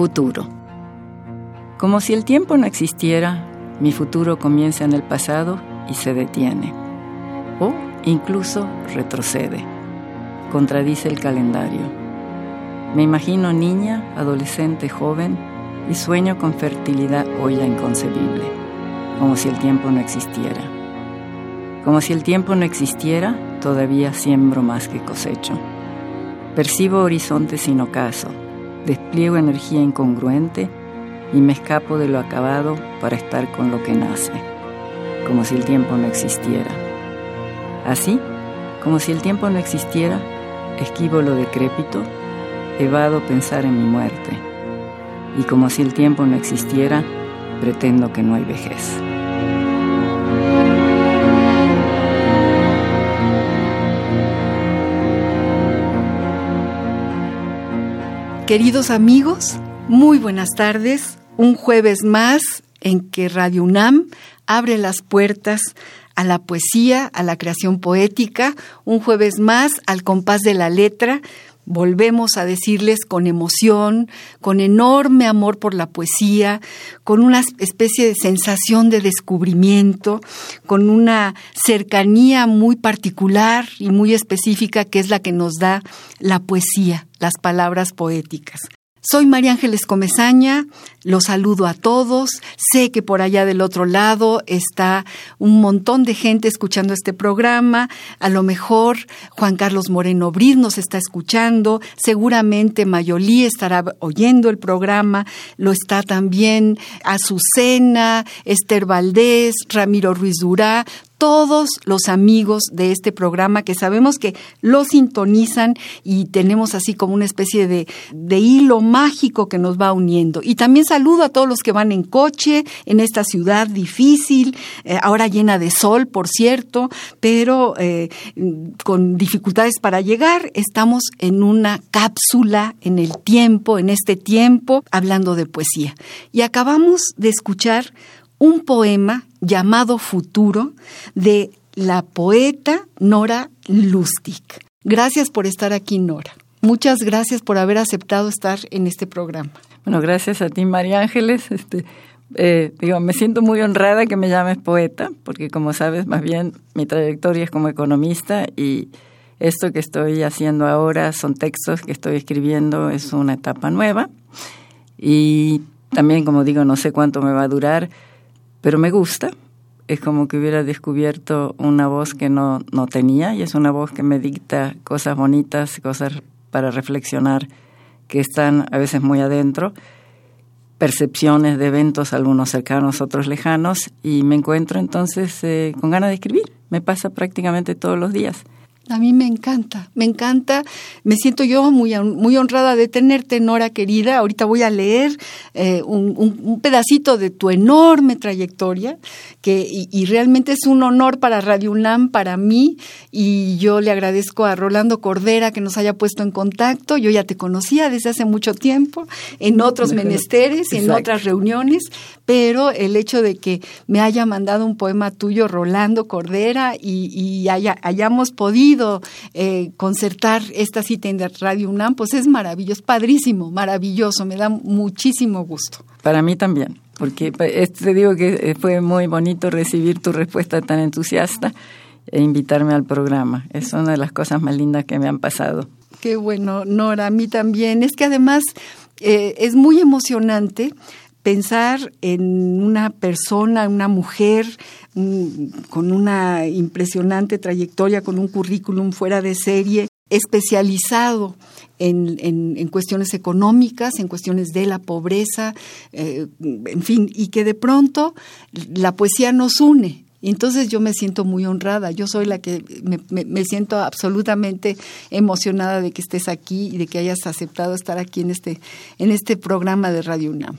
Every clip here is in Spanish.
Futuro. Como si el tiempo no existiera, mi futuro comienza en el pasado y se detiene. O incluso retrocede. Contradice el calendario. Me imagino niña, adolescente, joven y sueño con fertilidad hoy ya inconcebible. Como si el tiempo no existiera. Como si el tiempo no existiera, todavía siembro más que cosecho. Percibo horizontes sin ocaso, despliego energía incongruente y me escapo de lo acabado para estar con lo que nace, como si el tiempo no existiera. Así, como si el tiempo no existiera, esquivo lo decrépito, evado pensar en mi muerte, y como si el tiempo no existiera, pretendo que no hay vejez. Queridos amigos, muy buenas tardes. Un jueves más en que Radio UNAM abre las puertas a la poesía, a la creación poética. Un jueves más al compás de la letra. Volvemos a decirles con emoción, con enorme amor por la poesía, con una especie de sensación de descubrimiento, con una cercanía muy particular y muy específica que es la que nos da la poesía, las palabras poéticas. Soy María Ángeles Comezaña, los saludo a todos. Sé que por allá del otro lado está un montón de gente escuchando este programa. A lo mejor Juan Carlos Moreno Briz nos está escuchando. Seguramente Mayolí estará oyendo el programa. Lo está también Azucena, Esther Valdés, Ramiro Ruiz Durá todos los amigos de este programa que sabemos que lo sintonizan y tenemos así como una especie de, de, hilo mágico que nos va uniendo. Y también saludo a todos los que van en coche en esta ciudad difícil, eh, ahora llena de sol, por cierto, pero eh, con dificultades para llegar. Estamos en una cápsula en el tiempo, en este tiempo, hablando de poesía. Y acabamos de escuchar un poema llamado Futuro de la poeta Nora Lustig. Gracias por estar aquí, Nora. Muchas gracias por haber aceptado estar en este programa. Bueno, gracias a ti, María Ángeles. Este, eh, digo, me siento muy honrada que me llames poeta, porque como sabes, más bien mi trayectoria es como economista y esto que estoy haciendo ahora son textos que estoy escribiendo, es una etapa nueva. Y también, como digo, no sé cuánto me va a durar pero me gusta. Es como que hubiera descubierto una voz que no, no tenía y es una voz que me dicta cosas bonitas, cosas para reflexionar que están a veces muy adentro, percepciones de eventos, algunos cercanos, otros lejanos, y me encuentro entonces eh, con ganas de escribir. Me pasa prácticamente todos los días. A mí me encanta, me encanta. Me siento yo muy, muy honrada de tenerte, Nora querida. Ahorita voy a leer eh, un, pedacito de tu enorme trayectoria, que, y, realmente es un honor para Radio UNAM, para mí, y yo le agradezco a Rolando Cordera que nos haya puesto en contacto. Yo ya te conocía desde hace mucho tiempo, en otros menesteres, en otras reuniones, pero el hecho de que me haya mandado un poema tuyo, Rolando Cordera, y, y haya, hayamos podido eh, concertar esta cita en Radio UNAM, pues es maravilloso, padrísimo, maravilloso, me da muchísimo gusto. Para mí también, porque te digo que eh, fue muy bonito recibir tu respuesta tan entusiasta e invitarme al programa. Es una de las cosas más lindas que me han pasado. Qué bueno, Nora, a mí también. Es que además eh, es muy emocionante pensar en una persona, una mujer con una impresionante trayectoria, con un currículum fuera de serie, especializado en, cuestiones económicas, en cuestiones de la pobreza, eh, en fin, y que de pronto la poesía nos une entonces yo me siento muy honrada, yo soy la que me, siento absolutamente emocionada de que estés aquí y de que hayas aceptado estar aquí en este, en este programa de Radio UNAM.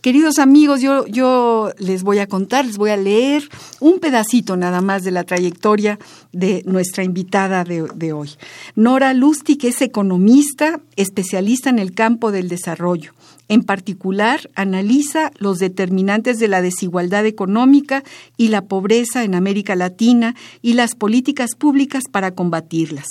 Queridos amigos, yo, yo les voy a contar, les voy a leer un pedacito nada más de la trayectoria de nuestra invitada de, de hoy. Nora Lustig es economista, especialista en el campo del desarrollo. En particular, analiza los determinantes de la desigualdad económica y la pobreza en América Latina y las políticas públicas para combatirlas.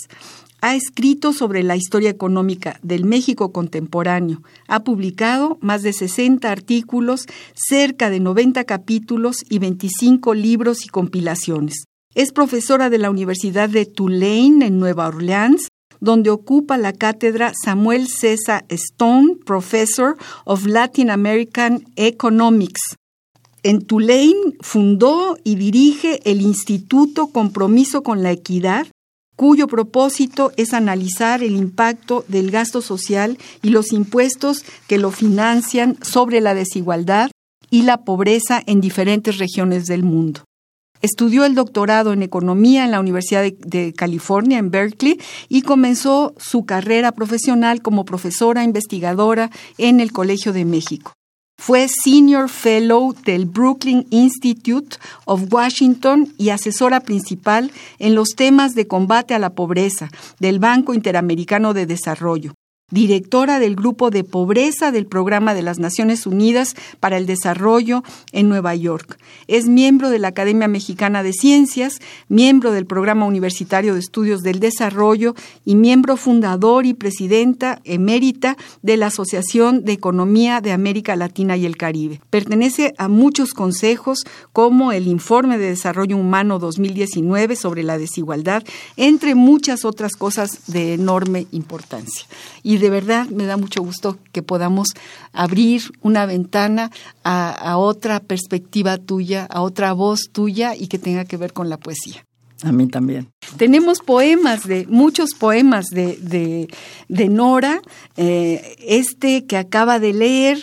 Ha escrito sobre la historia económica del México contemporáneo. Ha publicado más de 60 artículos, cerca de 90 capítulos y 25 libros y compilaciones. Es profesora de la Universidad de Tulane en Nueva Orleans donde ocupa la cátedra Samuel César Stone, Professor of Latin American Economics. En Tulane fundó y dirige el Instituto Compromiso con la Equidad, cuyo propósito es analizar el impacto del gasto social y los impuestos que lo financian sobre la desigualdad y la pobreza en diferentes regiones del mundo. Estudió el doctorado en economía en la Universidad de, California, en Berkeley, y comenzó su carrera profesional como profesora investigadora en el Colegio de México. Fue Senior Fellow del Brooklyn Institute of Washington y asesora principal en los temas de combate a la pobreza del Banco Interamericano de Desarrollo directora del Grupo de Pobreza del Programa de las Naciones Unidas para el Desarrollo en Nueva York. Es miembro de la Academia Mexicana de Ciencias, miembro del Programa Universitario de Estudios del Desarrollo y miembro fundador y presidenta emérita de la Asociación de Economía de América Latina y el Caribe. Pertenece a muchos consejos como el Informe de Desarrollo Humano 2019 sobre la desigualdad, entre muchas otras cosas de enorme importancia y de verdad me da mucho gusto que podamos abrir una ventana a, otra perspectiva tuya, a otra voz tuya y que tenga que ver con la poesía. A mí también. Tenemos poemas de, muchos poemas de, de, Nora, eh, este que acaba de leer,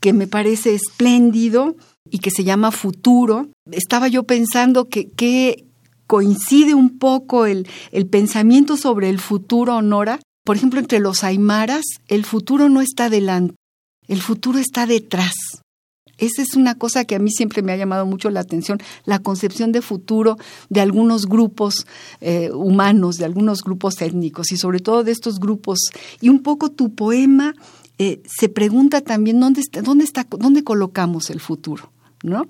que me parece espléndido y que se llama Futuro. Estaba yo pensando que, que coincide un poco el, el pensamiento sobre el futuro, Nora, por ejemplo, entre los aymaras, el futuro no está delante, el futuro está detrás. Esa es una cosa que a mí siempre me ha llamado mucho la atención, la concepción de futuro de algunos grupos eh, humanos, de algunos grupos étnicos y sobre todo de estos grupos. Y un poco tu poema eh, se pregunta también dónde está, dónde está, dónde colocamos el futuro, ¿no?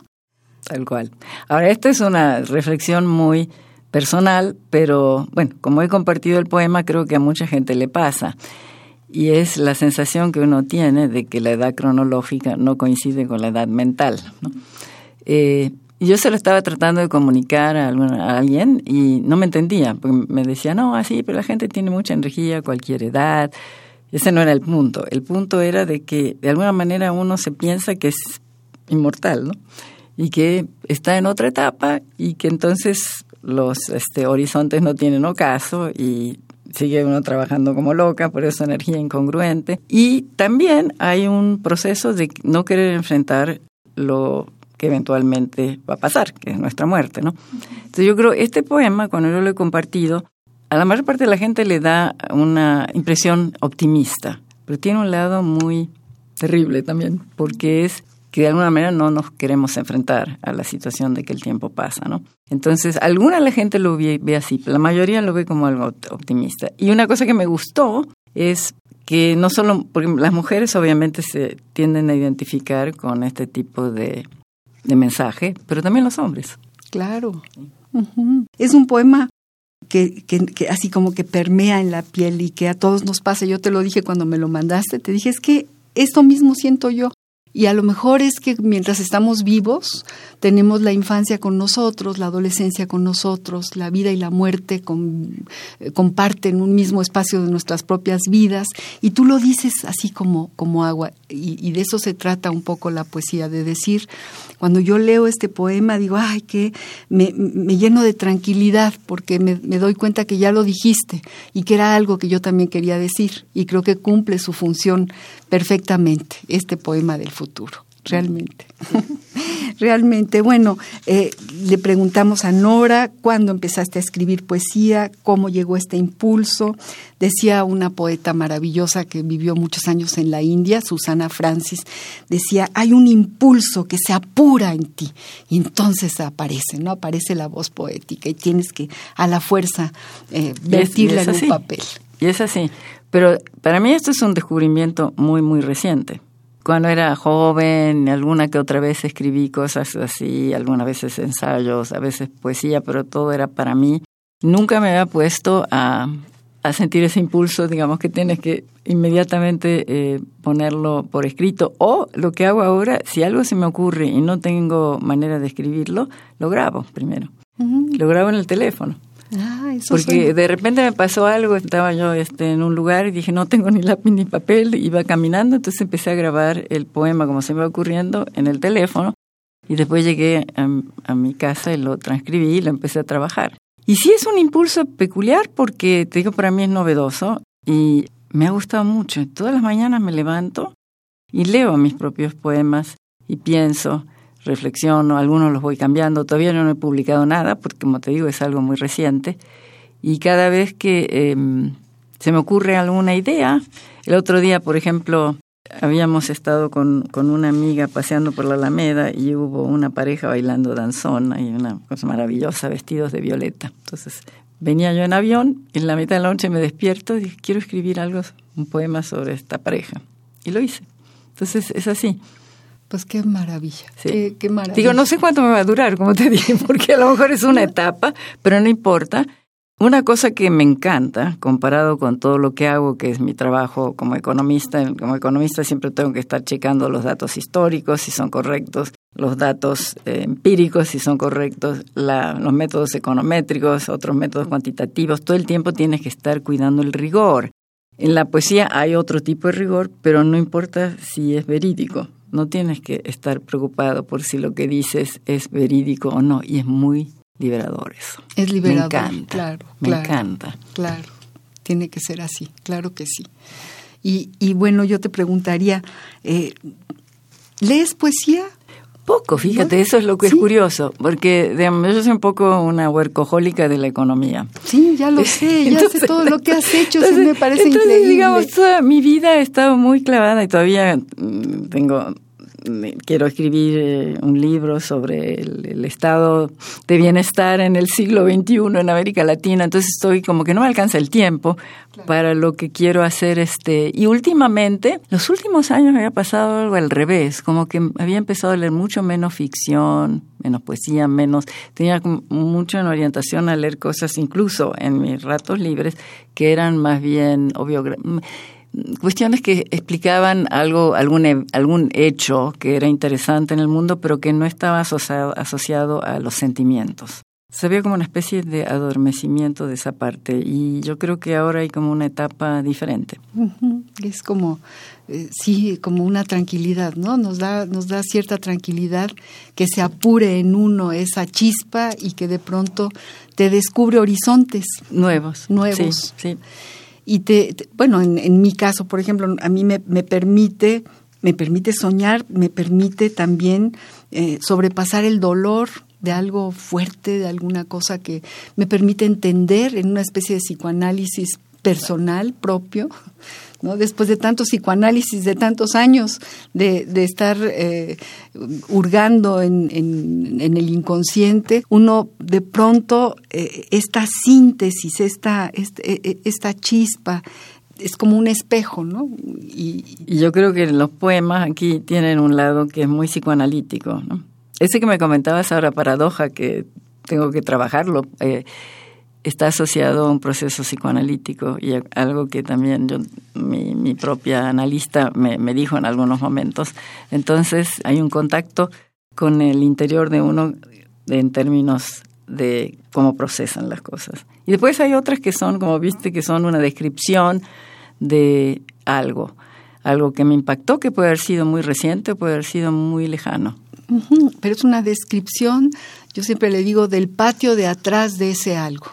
Tal cual. Ahora, esta es una reflexión muy personal, pero bueno, como he compartido el poema, creo que a mucha gente le pasa. Y es la sensación que uno tiene de que la edad cronológica no coincide con la edad mental. Eh, yo se lo estaba tratando de comunicar a, alguien y no me entendía, porque me decía, no, así, pero la gente tiene mucha energía cualquier edad. Ese no era el punto. El punto era de que de alguna manera uno se piensa que es inmortal, ¿no? Y que está en otra etapa y que entonces los este, horizontes no tienen ocaso y sigue uno trabajando como loca, por eso energía incongruente. Y también hay un proceso de no querer enfrentar lo que eventualmente va a pasar, que es nuestra muerte, ¿no? Entonces yo creo, este poema, cuando yo lo he compartido, a la mayor parte de la gente le da una impresión optimista, pero tiene un lado muy terrible también, porque es que de alguna manera no nos queremos enfrentar a la situación de que el tiempo pasa, ¿no? Entonces, alguna la gente lo ve, así, la mayoría lo ve como algo optimista. Y una cosa que me gustó es que no solo, porque las mujeres obviamente se tienden a identificar con este tipo de, mensaje, pero también los hombres. Claro. Es un poema que, que, que, así como que permea en la piel y que a todos nos pasa. Yo te lo dije cuando me lo mandaste, te dije, es que esto mismo siento yo Y a lo mejor es que mientras estamos vivos, tenemos la infancia con nosotros, la adolescencia con nosotros, la vida y la muerte eh, comparten un mismo espacio de nuestras propias vidas. Y tú lo dices así como, como agua. Y, de eso se trata un poco la poesía, de decir, cuando yo leo este poema, digo, ay, que me, lleno de tranquilidad, porque me, me doy cuenta que ya lo dijiste y que era algo que yo también quería decir. Y creo que cumple su función perfectamente este poema del futuro, realmente. realmente, bueno, eh, le preguntamos a Nora cuándo empezaste a escribir poesía, cómo llegó este impulso. Decía una poeta maravillosa que vivió muchos años en la India, Susana Francis, decía, hay un impulso que se apura en ti y entonces aparece, ¿no? Aparece la voz poética y tienes que a la fuerza eh, vertirla en un papel. Y es así. Pero para mí esto es un descubrimiento muy, muy reciente. Cuando era joven, alguna que otra vez escribí cosas así, algunas veces ensayos, a veces poesía, pero todo era para mí. Nunca me había puesto a, a sentir ese impulso, digamos, que tienes que inmediatamente eh, ponerlo por escrito. O lo que hago ahora, si algo se me ocurre y no tengo manera de escribirlo, lo grabo primero. Lo grabo en el teléfono. Ah, Porque de repente me pasó algo, estaba yo este, en un lugar y dije, no tengo ni lápiz ni papel, iba caminando, entonces empecé a grabar el poema como se me iba ocurriendo en el teléfono y después llegué a, mi casa y lo transcribí y lo empecé a trabajar. Y sí es un impulso peculiar porque, te digo, para mí es novedoso y me ha gustado mucho. Todas las mañanas me levanto y leo mis propios poemas y pienso, reflexiono, algunos los voy cambiando, todavía no he publicado nada, porque como te digo es algo muy reciente, y cada vez que em, se me ocurre alguna idea, el otro día, por ejemplo, habíamos estado con, con, una amiga paseando por la Alameda y hubo una pareja bailando danzón, y una cosa maravillosa, vestidos de violeta. Entonces venía yo en avión, y en la mitad de la noche me despierto y dije, quiero escribir algo, un poema sobre esta pareja. Y lo hice. Entonces es así. Pues qué maravilla, qué, maravilla. Digo, no sé cuánto me va a durar, como te dije, porque a lo mejor es una etapa, pero no importa. Una cosa que me encanta, comparado con todo lo que hago, que es mi trabajo como economista, como economista siempre tengo que estar checando los datos históricos, si son correctos, los datos eh, empíricos, si son correctos, los métodos econométricos, otros métodos cuantitativos, todo el tiempo tienes que estar cuidando el rigor. En la poesía hay otro tipo de rigor, pero no importa si es verídico. No tienes que estar preocupado por si lo que dices es verídico o no, y es muy liberador eso. Es liberador, me encanta, claro. Me encanta. Claro, tiene que ser así, claro que sí. Y, y bueno, yo te preguntaría, eh, ¿lees poesía? Poco, fíjate, eso es lo que es curioso, porque digamos, yo soy un poco una huercojólica de la economía. Sí, ya lo sé, ya sé todo lo que has hecho, sí me parece entonces, digamos, toda mi vida ha estado muy clavada y todavía mm, tengo quiero escribir eh, un libro sobre el, estado de bienestar en el siglo XXI en América Latina, entonces estoy como que no me alcanza el tiempo para lo que quiero hacer. este Y últimamente, los últimos años me había pasado algo al revés, como que había empezado a leer mucho menos ficción, menos poesía, menos... Tenía mucho en orientación a leer cosas, incluso en mis ratos libres, que eran más bien obvio cuestiones que explicaban algo, algún, algún hecho que era interesante en el mundo, pero que no estaba asociado, asociado a los sentimientos. Se veía como una especie de adormecimiento de esa parte y yo creo que ahora hay como una etapa diferente. Es como, eh, sí, como una tranquilidad, ¿no? Nos da, nos da cierta tranquilidad que se apure en uno esa chispa y que de pronto te descubre horizontes nuevos. Nuevos. sí y te, bueno, en, mi caso, por ejemplo, a mí me, me, permite, me permite soñar, me permite también eh, sobrepasar el dolor de algo fuerte, de alguna cosa que me permite entender en una especie de psicoanálisis personal propio, ¿no? después de tantos psicoanálisis, de tantos años de, de estar eh, hurgando en, el inconsciente, uno de pronto eh, esta síntesis, esta, este, e, esta, chispa, es como un espejo, ¿no? Y, yo creo que los poemas aquí tienen un lado que es muy psicoanalítico, ¿no? Ese que me comentabas ahora, paradoja, que tengo que trabajarlo. Eh, está asociado a un proceso psicoanalítico y algo que también yo, mi, mi propia analista me, me dijo en algunos momentos. Entonces hay un contacto con el interior de uno en términos de cómo procesan las cosas. Y después hay otras que son, como viste, que son una descripción de algo, algo que me impactó, que puede haber sido muy reciente, puede haber sido muy lejano. Pero es una descripción, yo siempre le digo, del patio de atrás de ese algo,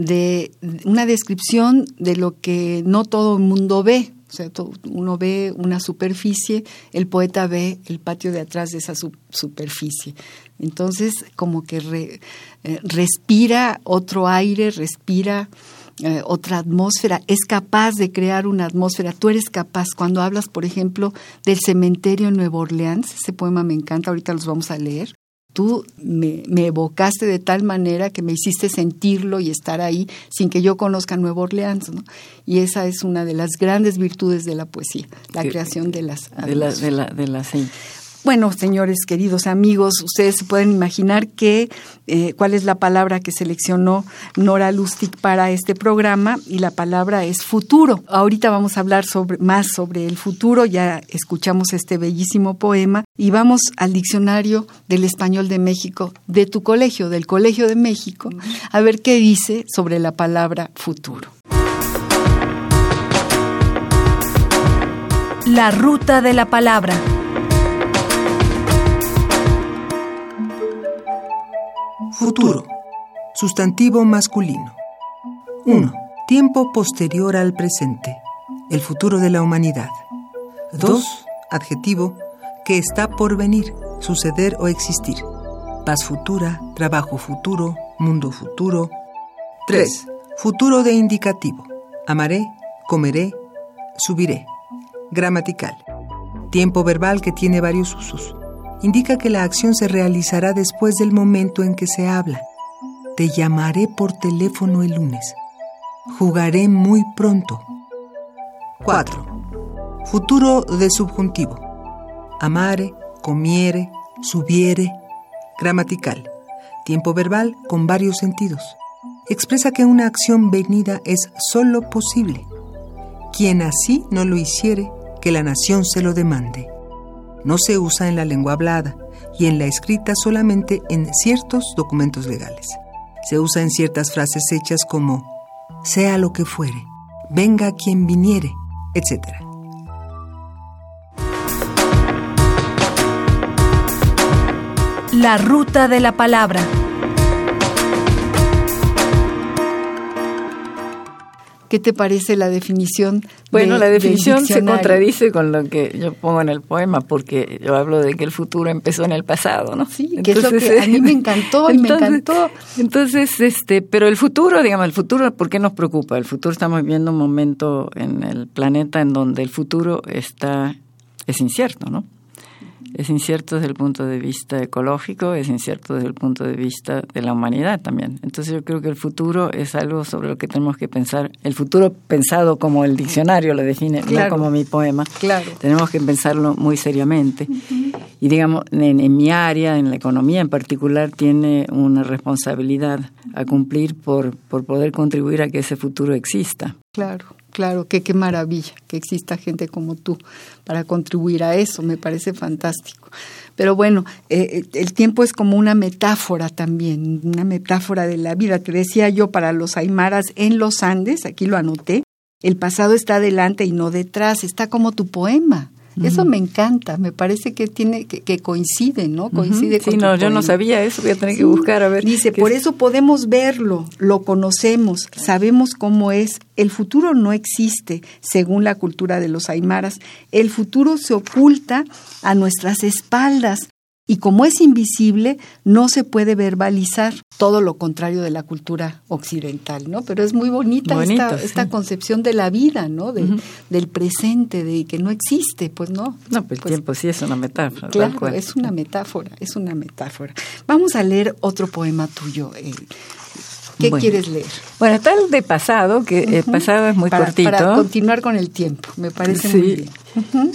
de una descripción de lo que no todo el mundo ve. O sea, uno ve una superficie, el poeta ve el patio de atrás de esa superficie. Entonces, como que eh, respira otro aire, respira eh, otra atmósfera, es capaz de crear una atmósfera. Tú eres capaz, cuando hablas, por ejemplo, del cementerio en Nueva Orleans, ese poema me encanta, ahorita los vamos a leer. Tú me, evocaste de tal manera que me hiciste sentirlo y estar ahí sin que yo conozca Nueva Orleans, ¿no? Y esa es una de las grandes virtudes de la poesía, la creación de las de la, de la, de bueno, señores queridos amigos, ustedes se pueden imaginar que eh, cuál es la palabra que seleccionó Nora Lustig para este programa y la palabra es futuro. Ahorita vamos a hablar sobre, más sobre el futuro, ya escuchamos este bellísimo poema y vamos al diccionario del español de México de tu colegio, del Colegio de México, a ver qué dice sobre la palabra futuro. La ruta de la palabra. Futuro. Sustantivo masculino. 1. Tiempo posterior al presente. El futuro de la humanidad. 2. Adjetivo que está por venir, suceder o existir. Paz futura, trabajo futuro, mundo futuro. 3. Futuro de indicativo. Amaré, comeré, subiré. Gramatical. Tiempo verbal que tiene varios usos indica que la acción se realizará después del momento en que se habla. Te llamaré por teléfono el lunes. Jugaré muy pronto. 4. Futuro de subjuntivo. Amare, comiere, subiere. Gramatical. Tiempo verbal con varios sentidos. Expresa que una acción venida es sólo posible. Quien así no lo hiciere, que la nación se lo demande no se usa en la lengua hablada y en la escrita solamente en ciertos documentos legales. Se usa en ciertas frases hechas como sea lo que fuere, venga quien viniere, etc. La ruta de la palabra. ¿Qué te parece la definición? Bueno, la definición se contradice con lo que yo pongo en el poema, porque yo hablo de que el futuro empezó en el pasado, ¿no? Sí, que es lo que a mí me encantó y me encantó. Entonces, este, pero el futuro, digamos, el futuro, ¿por qué nos preocupa? El futuro estamos viviendo un momento en el planeta en donde el futuro está es incierto, ¿no? Es incierto desde el punto de vista ecológico, es incierto desde el punto de vista de la humanidad también. Entonces yo creo que el futuro es algo sobre lo que tenemos que pensar. El futuro pensado como el diccionario lo define, no como mi poema. Claro. Tenemos que pensarlo muy seriamente. Y digamos, en, en, mi área, en la economía en particular, tiene una responsabilidad a cumplir por, por poder contribuir a que ese futuro exista. Claro. Claro, que qué maravilla que exista gente como tú para contribuir a eso, me parece fantástico. Pero bueno, eh, el tiempo es como una metáfora también, una metáfora de la vida. Te decía yo para los aymaras en los Andes, aquí lo anoté, el pasado está adelante y no detrás, está como tu poema. Eso me encanta, me parece que tiene que, coincide, ¿no? Coincide Sí, no, yo no sabía eso, voy a tener que buscar a ver. Dice, por eso podemos verlo, lo conocemos, sabemos cómo es. El futuro no existe, según la cultura de los aymaras. El futuro se oculta a nuestras espaldas, y como es invisible, no se puede verbalizar, todo lo contrario de la cultura occidental, ¿no? Pero es muy bonita esta, concepción de la vida, ¿no? Del presente, de que no existe, pues no. No, pues el pues tiempo sí es una metáfora. Claro, es una metáfora, es una metáfora. Vamos a leer otro poema tuyo. Eh. ¿Qué quieres leer? Bueno, el de pasado, que el pasado es muy cortito. Para continuar con el tiempo, me parece muy bien.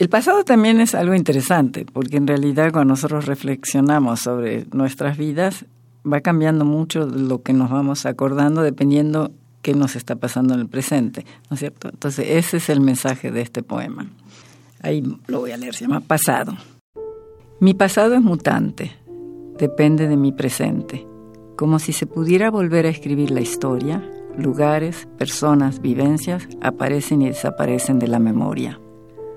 El pasado también es algo interesante, porque en realidad cuando nosotros reflexionamos sobre nuestras vidas, va cambiando mucho lo que nos vamos acordando dependiendo qué nos está pasando en el presente, ¿no es cierto? Entonces, ese es el mensaje de este poema. Ahí lo voy a leer, se llama Pasado. Mi pasado es mutante, depende de mi presente. Como si se pudiera volver a escribir la historia, lugares, personas, vivencias aparecen y desaparecen de la memoria,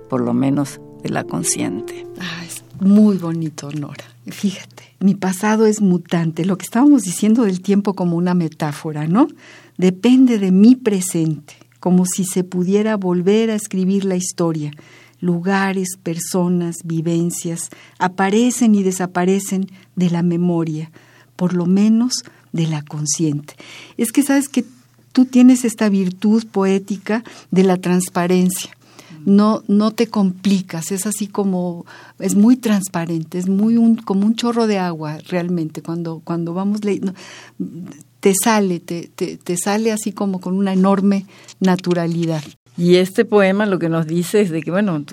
por lo menos de la consciente. Ah, es muy bonito, Nora. Fíjate, mi pasado es mutante, lo que estábamos diciendo del tiempo como una metáfora, ¿no? Depende de mi presente, como si se pudiera volver a escribir la historia. Lugares, personas, vivencias aparecen y desaparecen de la memoria, por lo menos de la consciente. Es que sabes que tú tienes esta virtud poética de la transparencia no, no te complicas, es así como, es muy transparente, es muy un, como un chorro de agua realmente, cuando, cuando vamos leyendo, te sale, te, te, te sale así como con una enorme naturalidad. Y este poema lo que nos dice es de que, bueno,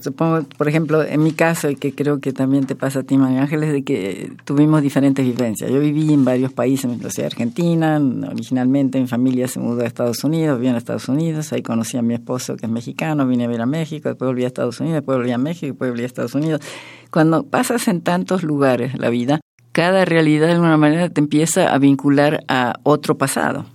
supongo, por ejemplo, en mi caso, y que creo que también te pasa a ti, María Ángeles, de que tuvimos diferentes vivencias. Yo viví en varios países, yo soy argentina, originalmente mi familia se mudó a Estados Unidos, viví en Estados Unidos, ahí conocí a mi esposo que es mexicano, vine a ver a México, después volví a Estados Unidos, después volví a México, después volví a Estados Unidos. Cuando pasas en tantos lugares la vida, cada realidad de alguna manera te empieza a vincular a otro pasado.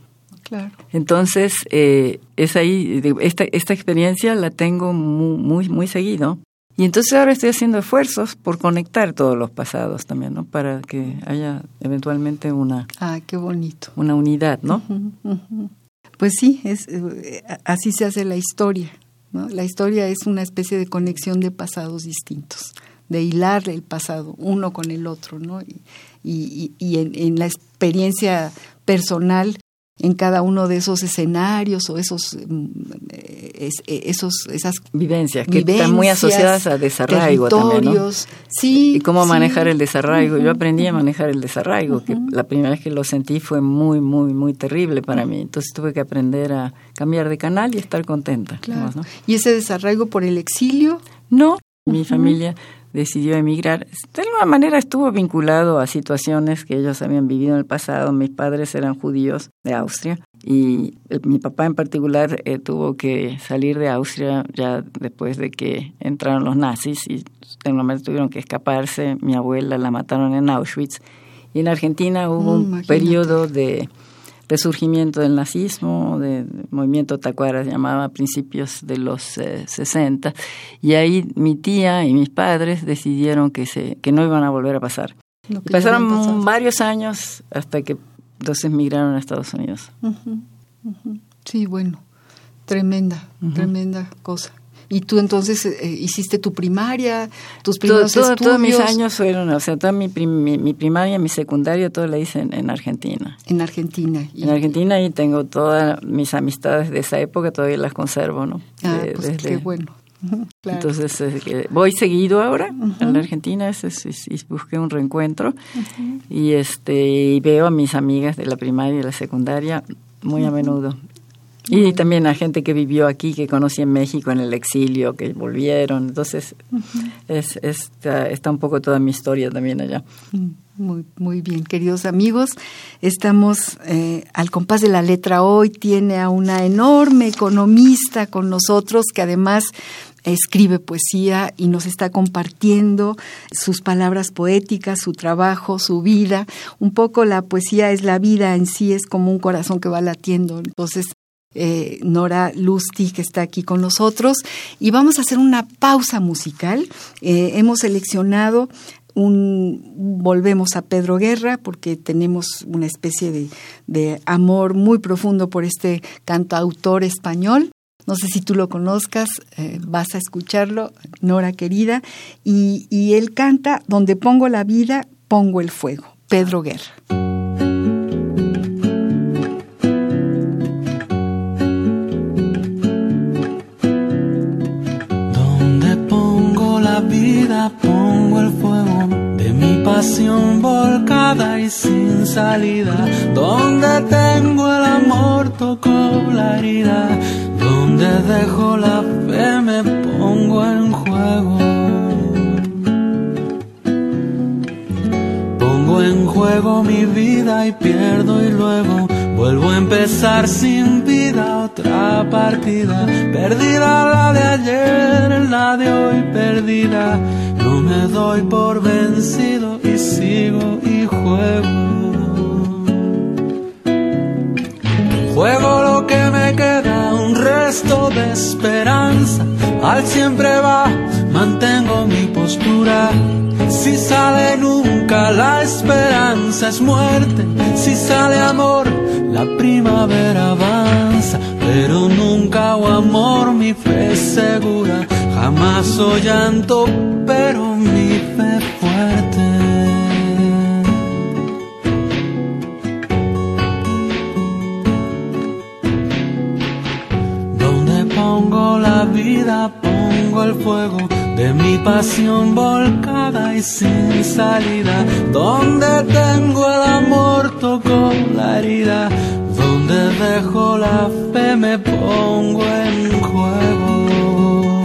Entonces, eh, es ahí, esta, esta experiencia la tengo muy, muy, muy seguido. Y entonces ahora estoy haciendo esfuerzos por conectar todos los pasados también, ¿no? Para que haya eventualmente una... Ah, qué bonito. Una unidad, ¿no? Pues sí, es, eh, así se hace la historia, ¿no? La historia es una especie de conexión de pasados distintos, de hilar el pasado uno con el otro, ¿no? Y, y, y en, en la experiencia personal en cada uno de esos escenarios o esos, mm, eh, esos esas vivencias que están muy asociadas a desarraigo también, ¿no? Sí. Y cómo manejar el desarraigo. Yo aprendí a manejar el desarraigo, que la primera vez que lo sentí fue muy, muy, muy terrible para mí. Entonces tuve que aprender a cambiar de canal y estar contenta. ¿Y ese desarraigo por el exilio? No, mi familia decidió emigrar. De alguna manera estuvo vinculado a situaciones que ellos habían vivido en el pasado. Mis padres eran judíos de Austria y mi papá en particular eh, tuvo que salir de Austria ya después de que entraron los nazis y de alguna manera tuvieron que escaparse. Mi abuela la mataron en Auschwitz. Y en Argentina hubo un periodo de resurgimiento del nazismo, del movimiento Tacuara, llamaba a principios de los 60, eh, y ahí mi tía y mis padres decidieron que, se, que no iban a volver a pasar. Pasaron varios años hasta que entonces migraron a Estados Unidos. Sí, bueno, tremenda, tremenda cosa. Y tú entonces eh, hiciste tu primaria, tus primeros estudios. Todos mis años fueron, o sea, toda mi, mi, primaria, mi secundaria, todo la hice en, Argentina. En Argentina. En Argentina y tengo todas mis amistades de esa época, todavía las conservo, ¿no? Ah, pues qué bueno. Entonces, voy seguido ahora en la Argentina, es, y busqué un reencuentro y este y veo a mis amigas de la primaria y la secundaria muy a menudo. Y también a gente que vivió aquí, que conocí en México en el exilio, que volvieron. Entonces, es, está, un poco toda mi historia también allá. Mm, muy, muy bien, queridos amigos. Estamos eh, al compás de la letra hoy. Tiene a una enorme economista con nosotros que además escribe poesía y nos está compartiendo sus palabras poéticas, su trabajo, su vida. Un poco la poesía es la vida en sí, es como un corazón que va latiendo. Entonces, eh, Nora Lustig que está aquí con nosotros y vamos a hacer una pausa musical. Eh, hemos seleccionado un, volvemos a Pedro Guerra porque tenemos una especie de, amor muy profundo por este cantautor español. No sé si tú lo conozcas, eh, vas a escucharlo, Nora querida, y, y él canta Donde pongo la vida, pongo el fuego, Pedro Guerra. Pongo el fuego de mi pasión volcada y sin salida. Donde tengo el amor toco la herida. Donde dejo la fe me pongo en juego. Pongo en juego mi vida y pierdo y luego vuelvo a empezar sin vida otra partida. Perdida la de ayer, la de hoy perdida. No me doy por vencido y sigo y juego. Juego lo que me queda, un resto de esperanza. Al siempre va, mantengo mi postura. Si sale nunca, la esperanza es muerte. Si sale amor, la primavera avanza. Pero nunca o amor, mi fe segura. Jamás o llanto, pero mi fe fuerte. pongo la vida, pongo el fuego de mi pasión volcada y sin salida. Donde tengo el amor, toco la herida. Donde dejo la fe, me pongo en juego.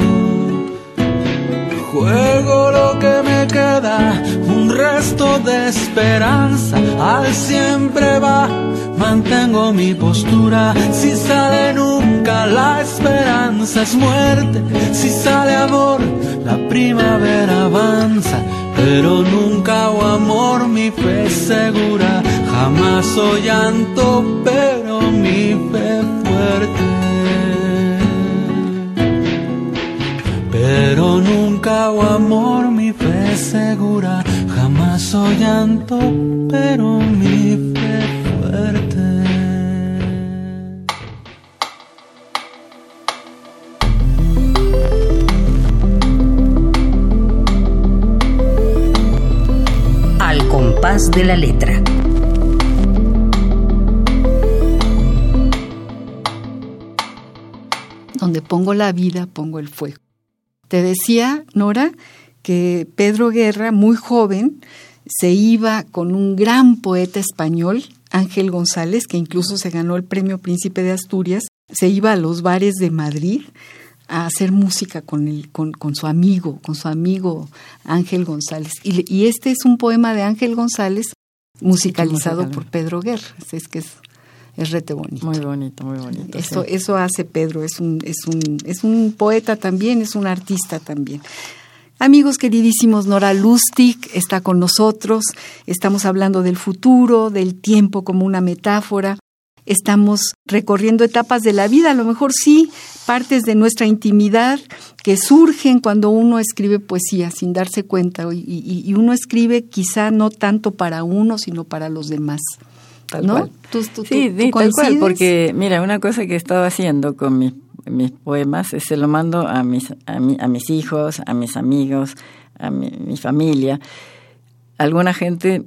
Juego lo que me queda, un resto de esperanza. Al siempre va mantengo mi postura. Si sale nunca la esperanza es muerte. Si sale amor, la primavera avanza. Pero nunca o amor, mi fe segura. Jamás o llanto, pero mi fe fuerte. Pero nunca o amor, mi fe segura. Jamás o llanto, pero mi fe compás de la letra. Donde pongo la vida, pongo el fuego. Te decía, Nora, que Pedro Guerra, muy joven, se iba con un gran poeta español, Ángel González, que incluso se ganó el premio Príncipe de Asturias, se iba a los bares de Madrid a hacer música con, el, con, con su amigo, con su amigo Ángel González. Y, y, este es un poema de Ángel González musicalizado sí, por Pedro Guerra. Es que es, es rete bonito. Muy bonito, muy bonito. Eso, sí. eso hace Pedro, es un, es, un, es un poeta también, es un artista también. Amigos queridísimos, Nora Lustig está con nosotros. Estamos hablando del futuro, del tiempo como una metáfora. Estamos recorriendo etapas de la vida, a lo mejor sí, partes de nuestra intimidad que surgen cuando uno escribe poesía sin darse cuenta. Y, y, y uno escribe quizá no tanto para uno, sino para los demás. Tal ¿no? cual. ¿Tú, tú, sí, tú, sí tal cual, porque mira, una cosa que he estado haciendo con mis mis poemas, se lo mando a mis, a, mi, a mis hijos, a mis amigos, a mi, mi, familia. Alguna gente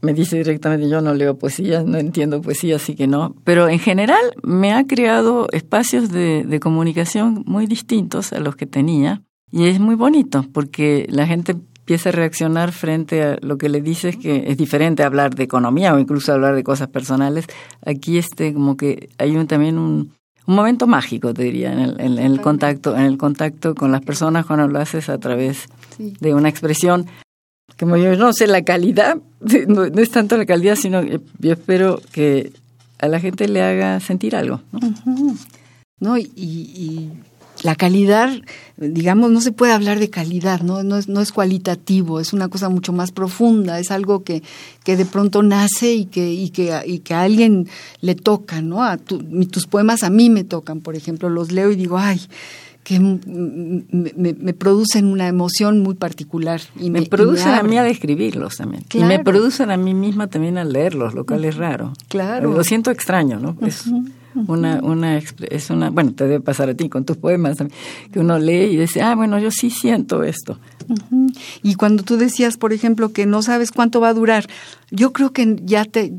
me dice directamente, yo no leo poesía, no entiendo poesía, así que no. Pero en general me ha creado espacios de, de comunicación muy distintos a los que tenía. Y es muy bonito, porque la gente empieza a reaccionar frente a lo que le dices que es diferente hablar de economía o incluso hablar de cosas personales. Aquí este como que hay un, también un, un momento mágico, te diría, en el, en, en el contacto, en el contacto con las personas cuando lo haces a través sí. de una expresión. Como yo no sé la calidad, no, es tanto la calidad, sino que yo espero que a la gente le haga sentir algo. ¿no? No y, y, la calidad, digamos, no se puede hablar de calidad, ¿no? No es, no es cualitativo, es una cosa mucho más profunda, es algo que, que de pronto nace y que, y, que, y que a alguien le toca, ¿no? A tu, tus poemas a mí me tocan, por ejemplo, los leo y digo, ay, que me, me, me, producen una emoción muy particular. Y me, me producen a mí al escribirlos también. Claro. Y me producen a mí misma también al leerlos, lo cual es raro. Claro. Lo siento extraño, ¿no? Es una, una, es una, bueno, te debe pasar a ti con tus poemas, que uno lee y dice, ah, bueno, yo sí siento esto. Uh -huh. Y cuando tú decías, por ejemplo, que no sabes cuánto va a durar, yo creo que ya te,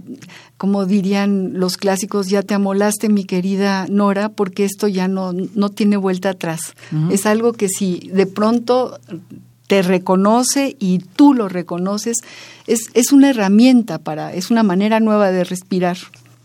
como dirían los clásicos, ya te amolaste, mi querida Nora, porque esto ya no, no tiene vuelta atrás. Uh -huh. Es algo que si de pronto te reconoce y tú lo reconoces, es, es una herramienta para, es una manera nueva de respirar.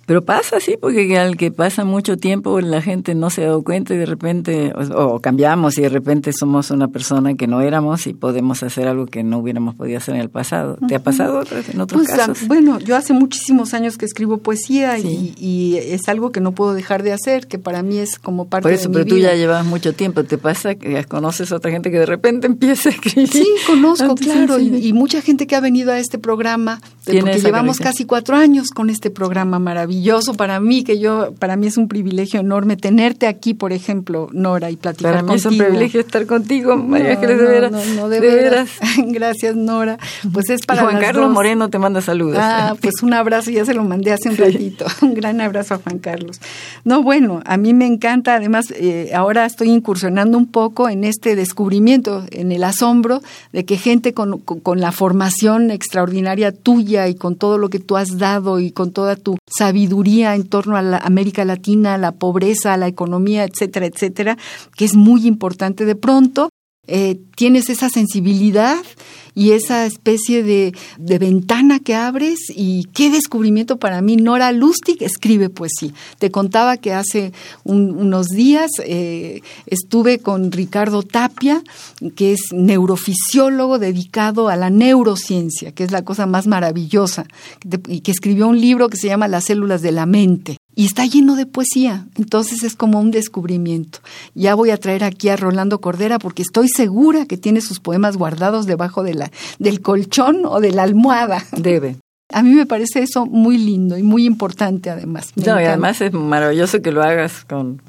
Pero pasa, sí, porque al que pasa mucho tiempo la gente no se ha dado cuenta y de repente, o, cambiamos y de repente somos una persona que no éramos y podemos hacer algo que no hubiéramos podido hacer en el pasado. ¿Te ha pasado en otros pues, casos? Bueno, yo hace muchísimos años que escribo poesía y, es algo que no puedo dejar de hacer, que para mí es como parte de mi pero tú ya llevas mucho tiempo. ¿Te pasa que conoces a otra gente que de repente empieza a escribir? Sí, conozco, claro, y, mucha gente que ha venido a este programa, porque llevamos casi cuatro años con este programa maravilloso maravilloso para mí, que yo, para mí es un privilegio enorme tenerte aquí, por ejemplo, Nora, y platicar para mí es un privilegio estar contigo, María Ángeles, de veras. No, no, de, veras. Gracias, Nora. Pues es para Juan Carlos Moreno te manda saludos. Ah, pues un abrazo, ya se lo mandé hace un ratito. Un gran abrazo a Juan Carlos. No, bueno, a mí me encanta, además, eh, ahora estoy incursionando un poco en este descubrimiento, en el asombro de que gente con, con la formación extraordinaria tuya y con todo lo que tú has dado y con toda tu sabiduría, en torno a la América Latina, la pobreza, la economía, etcétera, etcétera, que es muy importante. De pronto eh, tienes esa sensibilidad y esa especie de, ventana que abres y qué descubrimiento para mí. Nora Lustig escribe poesía. Te contaba que hace unos días eh, estuve con Ricardo Tapia, que es neurofisiólogo dedicado a la neurociencia, que es la cosa más maravillosa, y que escribió un libro que se llama Las células de la mente y está lleno de poesía. Entonces es como un descubrimiento. Ya voy a traer aquí a Rolando Cordera porque estoy segura que tiene sus poemas guardados debajo de la, del colchón o de la almohada. Debe. A mí me parece eso muy lindo y muy importante además. no, y además es maravilloso que lo hagas con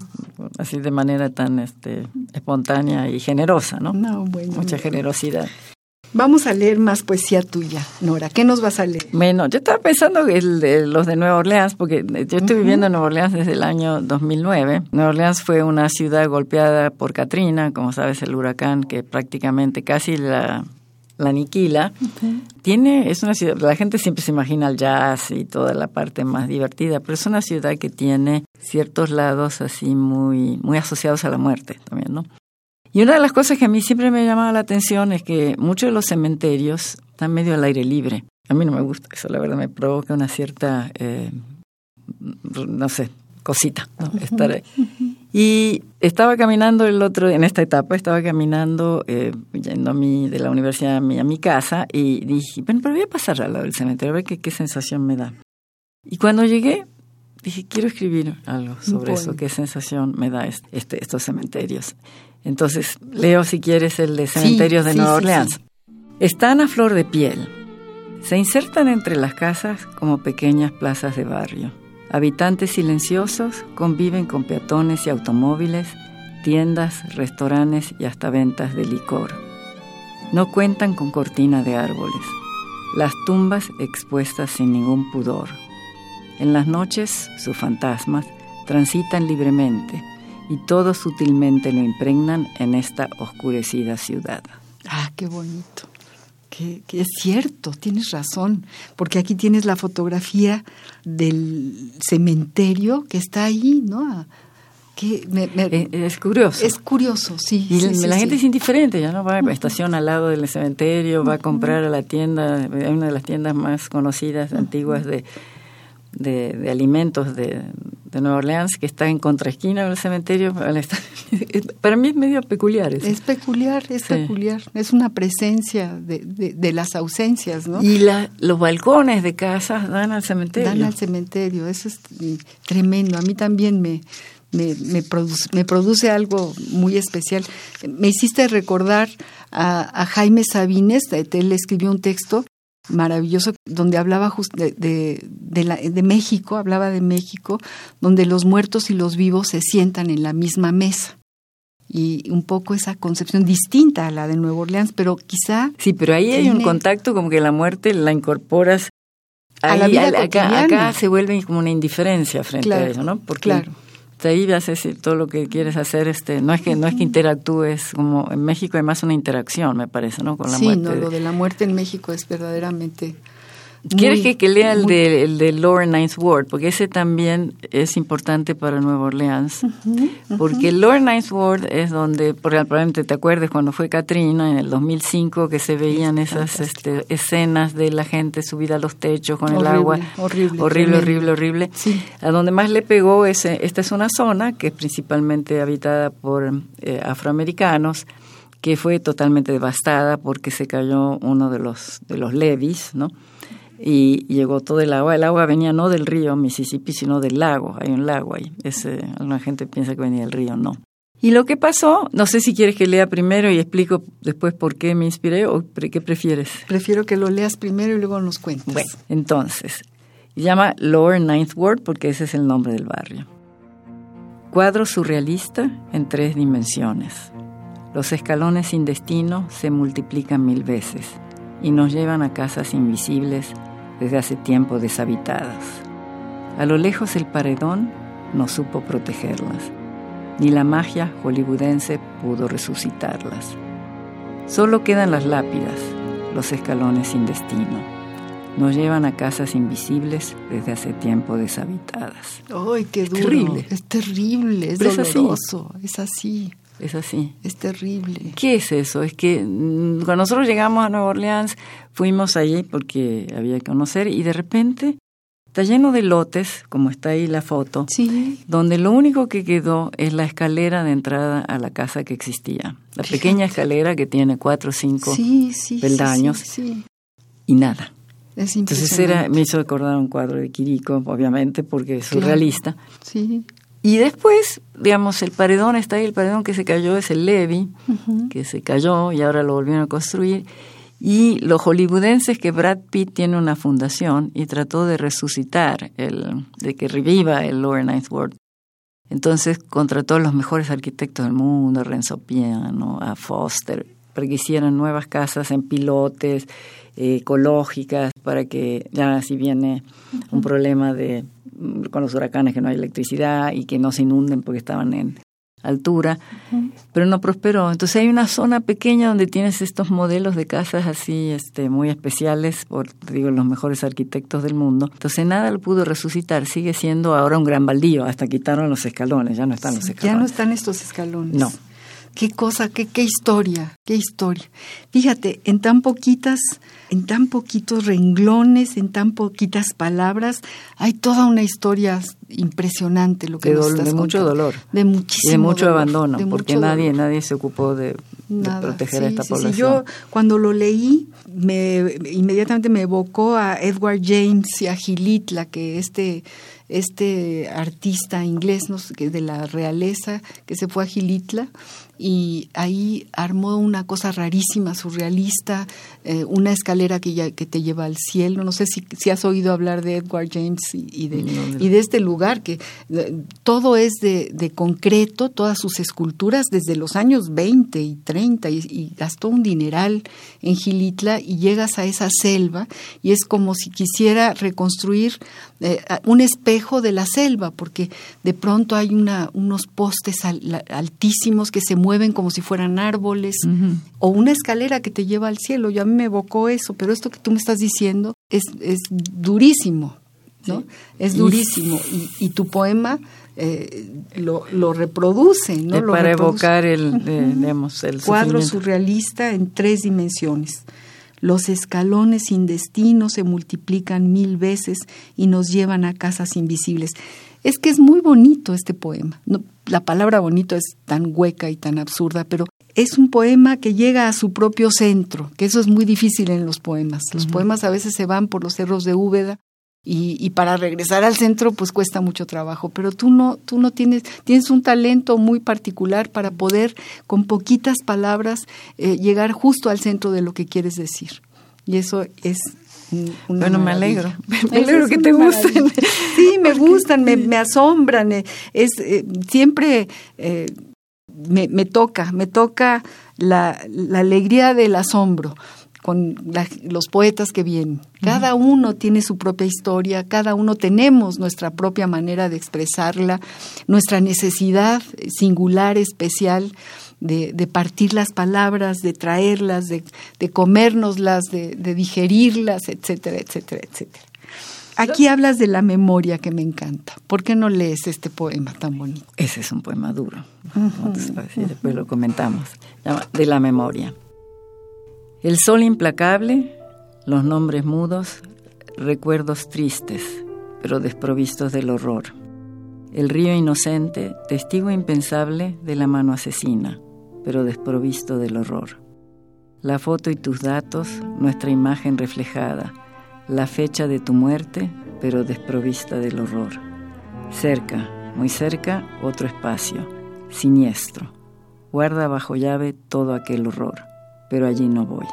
así de manera tan este espontánea y generosa, ¿no? No, bueno. Mucha generosidad. Vamos a leer más poesía tuya, Nora. ¿Qué nos vas a leer? Bueno, yo estaba pensando el de los de Nueva Orleans, porque yo estoy viviendo en Nueva Orleans desde el año 2009. Nueva Orleans fue una ciudad golpeada por Katrina, como sabes, el huracán que prácticamente casi la, la aniquila. Tiene, es una ciudad, la gente siempre se imagina el jazz y toda la parte más divertida, pero es una ciudad que tiene ciertos lados así muy, muy asociados a la muerte también, ¿no? Y una de las cosas que a mí siempre me llamaba la atención es que muchos de los cementerios están medio al aire libre. A mí no me gusta eso, la verdad me provoca una cierta, eh, no sé, cosita, estar ahí. Y estaba caminando el otro, en esta etapa, estaba caminando, eh, yendo a mi, de la universidad a mi, a mi casa, y dije, bueno, pero voy a pasar al lado del cementerio, a ver qué, qué sensación me da. Y cuando llegué, dije, quiero escribir algo sobre eso, qué sensación me da este, estos cementerios. Entonces, leo si quieres el de cementerios de Nueva Orleans. Están a flor de piel. Se insertan entre las casas como pequeñas plazas de barrio. Habitantes silenciosos conviven con peatones y automóviles, tiendas, restaurantes y hasta ventas de licor. No cuentan con cortina de árboles. Las tumbas expuestas sin ningún pudor. En las noches, sus fantasmas transitan libremente y todos sutilmente lo impregnan en esta oscurecida ciudad. Ah, qué bonito. Que, es cierto, tienes razón, porque aquí tienes la fotografía del cementerio que está ahí, ¿no? Que eh, es, curioso. Es curioso, sí. Y la gente es indiferente, ya no va a estación al lado del cementerio, va a comprar a la tienda, hay una de las tiendas más conocidas, antiguas de, de alimentos de, de Nueva Orleans, que está en contraesquina del cementerio. Para mí es medio peculiar. Eso. Es peculiar, es peculiar. Es una presencia de, de, las ausencias, ¿no? Y la, los balcones de casas dan al cementerio. Dan al cementerio, eso es tremendo. A mí también me, me, me, produce, me produce algo muy especial. Me hiciste recordar a, a Jaime Sabines, él escribió un texto maravilloso donde hablaba de, de, de, de, México, hablaba de México, donde los muertos y los vivos se sientan en la misma mesa. Y un poco esa concepción distinta a la de Nueva Orleans, pero quizá... Sí, pero ahí hay un contacto como que la muerte la incorporas... a la vida acá, acá, se vuelve como una indiferencia frente a eso, ¿no? Porque claro ahí decir todo lo que quieres hacer este no es que no es que interactúes como en México hay más una interacción me parece no con la sí, muerte no lo de la muerte en México es verdaderamente ¿Quieres que, que, lea el, de, el de Lower Ninth Ward? Porque ese también es importante para Nueva Orleans. Porque Lower Ninth Ward es donde, probablemente te acuerdes cuando fue Katrina en el 2005, que se veían esas este, escenas de la gente subida a los techos con el agua. Horrible, horrible, horrible, horrible. Sí. A donde más le pegó, es, esta es una zona que es principalmente habitada por eh, afroamericanos que fue totalmente devastada porque se cayó uno de los de los levees, ¿no? Y llegó todo el agua. El agua venía no del río Mississippi, sino del lago. Hay un lago ahí. Ese, alguna gente piensa que venía del río, no. Y lo que pasó, no sé si quieres que lea primero y explico después por qué me inspiré o qué prefieres. Prefiero que lo leas primero y luego nos cuentes. Bueno, entonces, llama Lower Ninth Ward porque ese es el nombre del barrio. Cuadro surrealista en tres dimensiones. Los escalones sin destino se multiplican mil veces y nos llevan a casas invisibles desde hace tiempo deshabitadas. A lo lejos el paredón no supo protegerlas, ni la magia hollywoodense pudo resucitarlas. Solo quedan las lápidas, los escalones sin destino. Nos llevan a casas invisibles desde hace tiempo deshabitadas. ¡Ay, qué duro! Terrible. Es terrible, es Pero es así. doloroso, es así. Es así. Es terrible. ¿Qué es eso? Es que mm, cuando nosotros llegamos a Nueva Orleans, fuimos allí porque había que conocer y de repente está lleno de lotes, como está ahí la foto, Sí. donde lo único que quedó es la escalera de entrada a la casa que existía. La Fíjate. pequeña escalera que tiene cuatro o cinco Sí, sí. peldaños y nada. Es Entonces era, me hizo recordar un cuadro de Quirico, obviamente, porque es Claro. surrealista. Sí. Y después, digamos, el paredón está ahí, el paredón que se cayó es el Levy, que se cayó y ahora lo volvieron a construir. Y los hollywoodenses que Brad Pitt tiene una fundación y trató de resucitar, el, de que reviva el Lower Ninth Ward. Entonces contrató a los mejores arquitectos del mundo, a Renzo Piano, a Foster, para que hicieran nuevas casas en pilotes, eh, ecológicas, para que ya si viene un problema de con los huracanes que no hay electricidad y que no se inunden porque estaban en altura, pero no prosperó. Entonces hay una zona pequeña donde tienes estos modelos de casas así este, muy especiales por, te digo, los mejores arquitectos del mundo. Entonces nada lo pudo resucitar, sigue siendo ahora un gran baldío, hasta quitaron los escalones, ya no están los escalones. Ya no están estos escalones. No. Qué cosa, qué, qué historia, qué historia. Fíjate, en tan poquitas, en tan poquitos renglones, en tan poquitas palabras, hay toda una historia impresionante lo que De nos estás de mucho contando. dolor. De y muchísimo de mucho dolor, abandono, de porque mucho nadie, dolor. nadie se ocupó de, de proteger sí, a esta sí, sí. población. Yo cuando lo leí, me, inmediatamente me evocó a Edward James y a Gilitla, que este, este artista inglés ¿no? que de la realeza que se fue a Gilitla y ahí armó una cosa rarísima, surrealista, eh, una escalera que, ya, que te lleva al cielo. No sé si, si has oído hablar de Edward James y, y de, No, no. y de este lugar, que eh, todo es de, de concreto, todas sus esculturas desde los años 20 y 30, y, y gastó un dineral en Gilitla y llegas a esa selva y es como si quisiera reconstruir eh, un espejo de la selva, porque de pronto hay una, unos postes al- altísimos que se mueven como si fueran árboles, o una escalera que te lleva al cielo. Yo a mí me evocó eso, pero esto que tú me estás diciendo es, es durísimo, ¿no? Sí. Es durísimo. Y, y tu poema eh, lo, lo reproduce, ¿no? Eh, Lo para reproduce. evocar el, eh, digamos, el Cuadro surrealista en tres dimensiones. Los escalones sin destino se multiplican mil veces y nos llevan a casas invisibles. Es que es muy bonito este poema. No, la palabra bonito es tan hueca y tan absurda, pero es un poema que llega a su propio centro, que eso es muy difícil en los poemas. Los poemas a veces se van por los cerros de Úbeda y, y para regresar al centro pues cuesta mucho trabajo, pero tú no, tú no tienes, tienes un talento muy particular para poder con poquitas palabras eh, llegar justo al centro de lo que quieres decir. Y eso es Bueno, me alegro. Me alegro que te gusten. Sí, me gustan, me, me asombran. eh, Es eh, siempre eh, me, me toca, me toca la, la alegría del asombro con la- los poetas que vienen. Cada uno tiene su propia historia, cada uno tenemos nuestra propia manera de expresarla, nuestra necesidad singular, especial de, partir las palabras, de traerlas, de, de comérnoslas, de, de digerirlas, etcétera, etcétera, etcétera. Aquí hablas de la memoria que me encanta. ¿Por qué no lees este poema tan bonito? Ese es un poema duro. Después lo comentamos. De la memoria. El sol implacable, los nombres mudos, recuerdos tristes, pero desprovistos del horror. El río inocente, testigo impensable de la mano asesina, pero desprovisto del horror. La foto y tus datos, nuestra imagen reflejada la fecha de tu muerte, pero desprovista del horror. Cerca, muy cerca, otro espacio, siniestro. Guarda bajo llave todo aquel horror, pero allí no voy.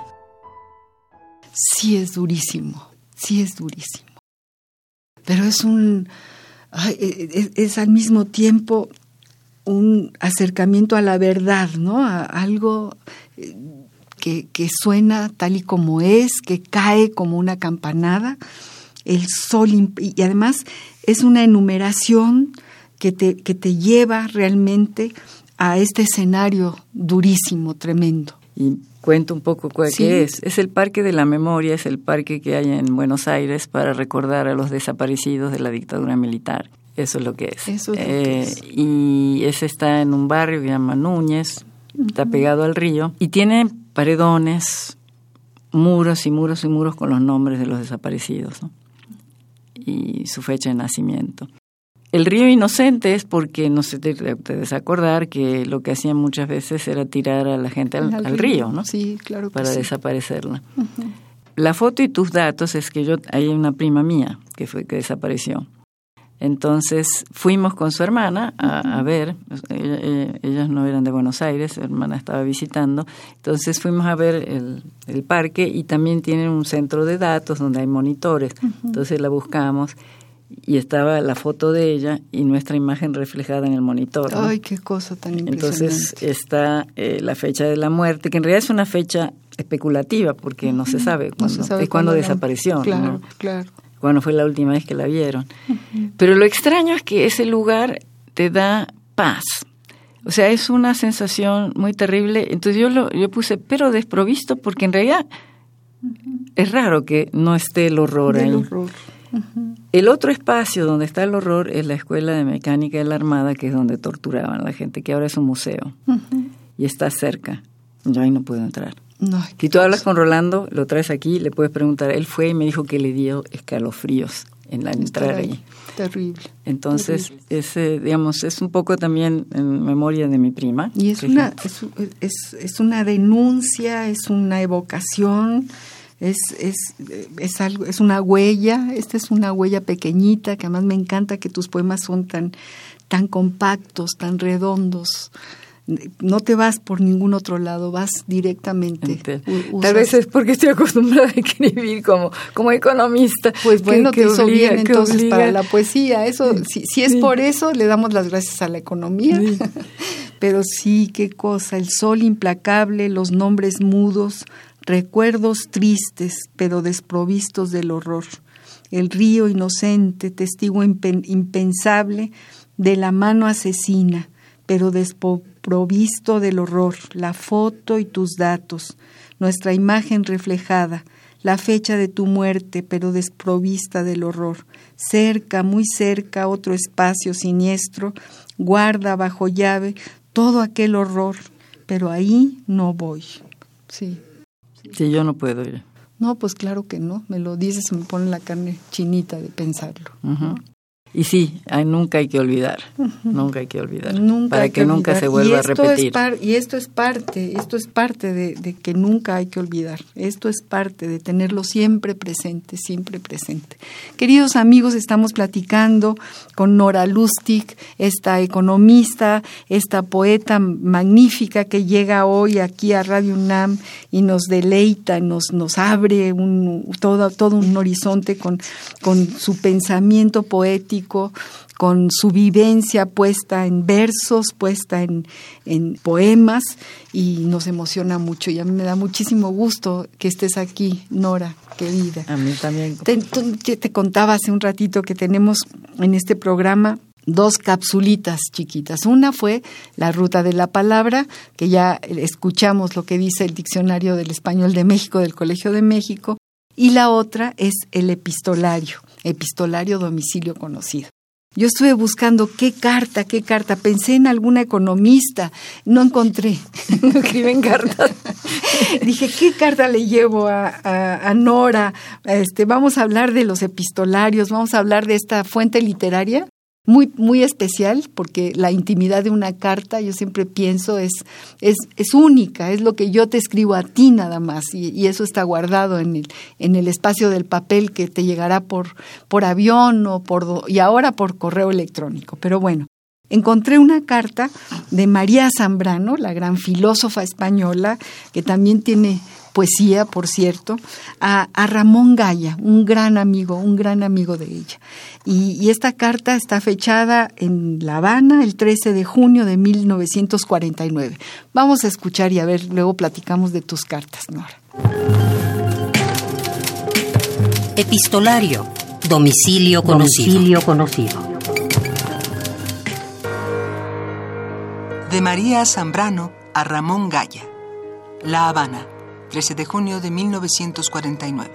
Sí es durísimo, sí es durísimo. Pero es un... E, e, es, al mismo tiempo un acercamiento a la verdad, ¿no? A algo que, suena tal y como es, que cae como una campanada, el sol, y además es una enumeración que te, que te lleva realmente a este escenario durísimo, tremendo. Y cuento un poco qué es. Es el Parque de la Memoria, es el parque que hay en Buenos Aires para recordar a los desaparecidos de la dictadura militar. Eso es lo que es. Eso es lo que eh, es. Y ese está en un barrio que se llama Núñez, está pegado al río, y tiene paredones, muros y muros y muros con los nombres de los desaparecidos y su fecha de nacimiento. El río inocente es porque, no sé, te debes acordar que lo que hacían muchas veces era tirar a la gente al, río, ¿no? Sí, claro Para desaparecerla. La foto y tus datos es que yo, hay una prima mía que fue que desapareció. Entonces fuimos con su hermana a, ver, ellas no eran de Buenos Aires, su hermana estaba visitando, entonces fuimos a ver el, parque y también tienen un centro de datos donde hay monitores, entonces la buscamos y estaba la foto de ella y nuestra imagen reflejada en el monitor. Ay, qué cosa tan impresionante. Entonces está eh, la fecha de la muerte, que en realidad es una fecha especulativa porque no se sabe cuándo, es cuando desapareció. Claro, claro cuando fue la última vez que la vieron. Pero lo extraño es que ese lugar te da paz. O sea, es una sensación muy terrible. Entonces yo lo yo puse, pero desprovisto, porque en realidad es raro que no esté el horror ahí. Horror. El otro espacio donde está el horror es la Escuela de Mecánica de la Armada, que es donde torturaban a la gente, que ahora es un museo. Y está cerca. Yo ahí no puedo entrar. No, si tú hablas con Rolando, lo traes aquí, le puedes preguntar. Él fue y me dijo que le dio escalofríos en la entrada ahí. Terrible. Entonces, ese, digamos, es un poco también en memoria de mi prima. Y es una, es, es, una denuncia, es una evocación, es, es, es, algo, es una huella, esta es una huella pequeñita, que además me encanta que tus poemas son tan, tan compactos, tan redondos no te vas por ningún otro lado, vas directamente. Tal vez es porque estoy acostumbrada a escribir como, como economista. Pues bueno, que, te bien entonces para la poesía. Eso, si, si es por eso, le damos las gracias a la economía. Pero sí, qué cosa, el sol implacable, los nombres mudos, recuerdos tristes, pero desprovistos del horror. El río inocente, testigo impensable de la mano asesina, pero despo provisto del horror, la foto y tus datos, nuestra imagen reflejada, la fecha de tu muerte, pero desprovista del horror. Cerca, muy cerca, otro espacio siniestro, guarda bajo llave todo aquel horror, pero ahí no voy. Sí. Sí, yo no puedo ir. No, pues claro que no. Me lo dices, me pone la carne chinita de pensarlo. Y sí, nunca hay que olvidar, nunca hay que olvidar, para que, nunca se vuelva a repetir. y esto es parte, esto es parte de, que nunca hay que olvidar, esto es parte de tenerlo siempre presente, siempre presente. Queridos amigos, estamos platicando con Nora Lustig, esta economista, esta poeta magnífica que llega hoy aquí a Radio UNAM y nos deleita, nos, nos abre un, todo, todo un horizonte con, con su pensamiento poético con su vivencia puesta en versos, puesta en, poemas y nos emociona mucho y a mí me da muchísimo gusto que estés aquí, Nora, querida. A mí también. Te, te contaba hace un ratito que tenemos en este programa dos capsulitas chiquitas. Una fue la ruta de la palabra, que ya escuchamos lo que dice el Diccionario del Español de México del Colegio de México, y la otra es el epistolario, epistolario domicilio conocido. Yo estuve buscando qué carta, qué carta. Pensé en alguna economista, no encontré. no escriben cartas. Dije, ¿qué carta le llevo a, a, Nora? Este, vamos a hablar de los epistolarios, vamos a hablar de esta fuente literaria muy, muy especial porque la intimidad de una carta, yo siempre pienso, es, es, es única, es lo que yo te escribo a ti nada más y, y, eso está guardado en el, en el espacio del papel que te llegará por, por avión o por, y ahora por correo electrónico. Pero bueno, encontré una carta de María Zambrano, la gran filósofa española, que también tiene poesía, por cierto, a, Ramón Gaya, un gran amigo, un gran amigo de ella. Y, esta carta está fechada en La Habana el 13 de junio de 1949. Vamos a escuchar y a ver, luego platicamos de tus cartas, Nora. Epistolario, domicilio conocido. Domicilio conocido. De María Zambrano a Ramón Gaya. La Habana, 13 de junio de 1949.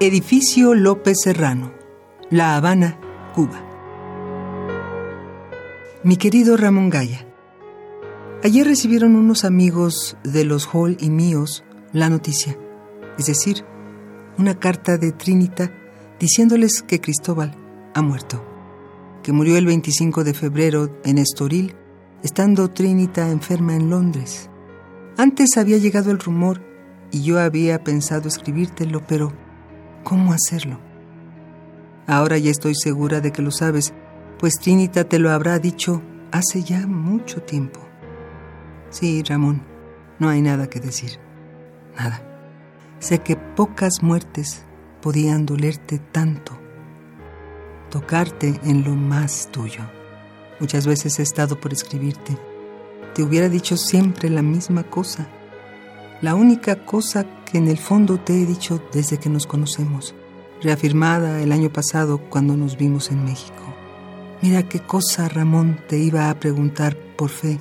Edificio López Serrano, La Habana, Cuba. Mi querido Ramón Gaya, ayer recibieron unos amigos de los Hall y míos la noticia, es decir, una carta de Trinita diciéndoles que Cristóbal ha muerto, que murió el 25 de febrero en Estoril estando Trinita enferma en Londres. Antes había llegado el rumor y yo había pensado escribírtelo, pero ¿cómo hacerlo? Ahora ya estoy segura de que lo sabes, pues Trinita te lo habrá dicho hace ya mucho tiempo. Sí, Ramón, no hay nada que decir. Nada. Sé que pocas muertes podían dolerte tanto, tocarte en lo más tuyo. Muchas veces he estado por escribirte. Te hubiera dicho siempre la misma cosa. La única cosa que en el fondo te he dicho desde que nos conocemos, reafirmada el año pasado cuando nos vimos en México. Mira qué cosa, Ramón, te iba a preguntar por fe,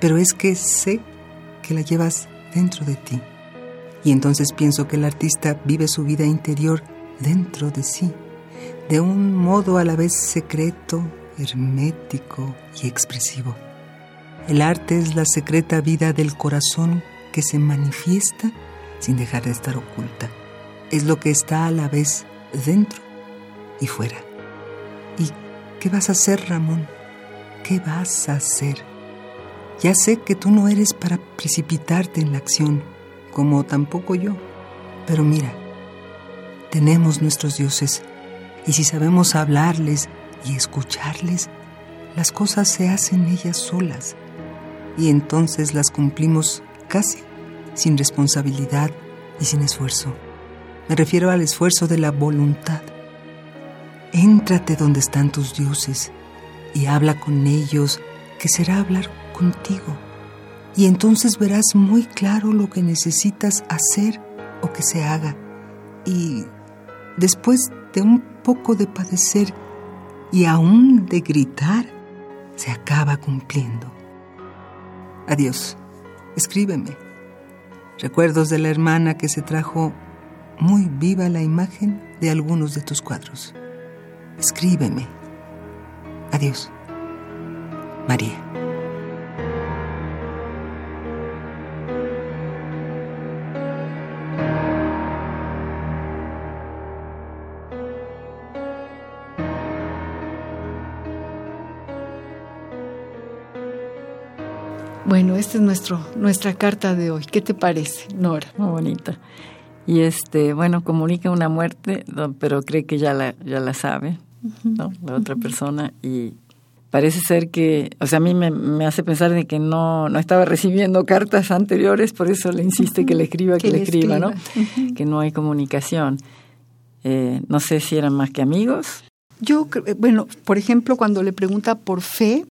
pero es que sé que la llevas dentro de ti. Y entonces pienso que el artista vive su vida interior dentro de sí, de un modo a la vez secreto, hermético y expresivo. El arte es la secreta vida del corazón que se manifiesta sin dejar de estar oculta. Es lo que está a la vez dentro y fuera. ¿Y qué vas a hacer, Ramón? ¿Qué vas a hacer? Ya sé que tú no eres para precipitarte en la acción, como tampoco yo. Pero mira, tenemos nuestros dioses, y si sabemos hablarles y escucharles, las cosas se hacen ellas solas y entonces las cumplimos casi sin responsabilidad y sin esfuerzo. Me refiero al esfuerzo de la voluntad. Éntrate donde están tus dioses y habla con ellos, que será hablar contigo. Y entonces verás muy claro lo que necesitas hacer o que se haga. Y después de un poco de padecer y aún de gritar, se acaba cumpliendo. Adiós, escríbeme. Recuerdos de la hermana que se trajo muy viva la imagen de algunos de tus cuadros. Escríbeme. Adiós. María. Bueno, esta es nuestro, nuestra carta de hoy. ¿Qué te parece, Nora? Muy bonita. Y este, bueno, comunica una muerte, pero cree que ya la, ya la sabe, ¿no? La otra persona. Y parece ser que, o sea, a mí me, hace pensar de que no, no estaba recibiendo cartas anteriores, por eso le insiste que le escriba, que, le escriba, ¿no? Que no hay comunicación. Eh, no sé si eran más que amigos. Yo, bueno, por ejemplo, cuando le pregunta por fe,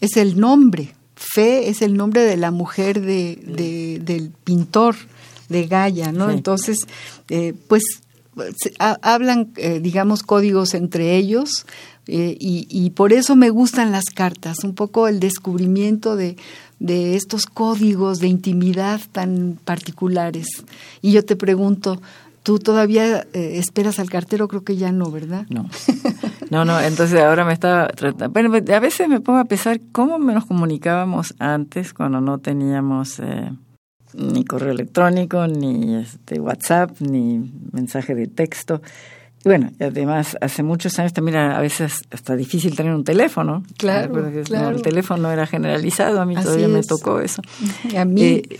es el nombre Fe es el nombre de la mujer de, del pintor de Gaia, ¿no? Entonces, eh, pues hablan, eh, digamos, códigos entre ellos eh, y, por eso me gustan las cartas, un poco el descubrimiento de, de estos códigos de intimidad tan particulares. Y yo te pregunto, ¿Tú todavía eh, esperas al cartero? Creo que ya no, ¿verdad? No. No, no, entonces ahora me estaba tratando. Bueno, a veces me pongo a pensar cómo nos comunicábamos antes cuando no teníamos eh, ni correo electrónico, ni este, WhatsApp, ni mensaje de texto. Y bueno, además, hace muchos años también era a veces hasta difícil tener un teléfono. Claro, claro. el teléfono era generalizado, a mí todavía me tocó eso. Y a mí. Eh,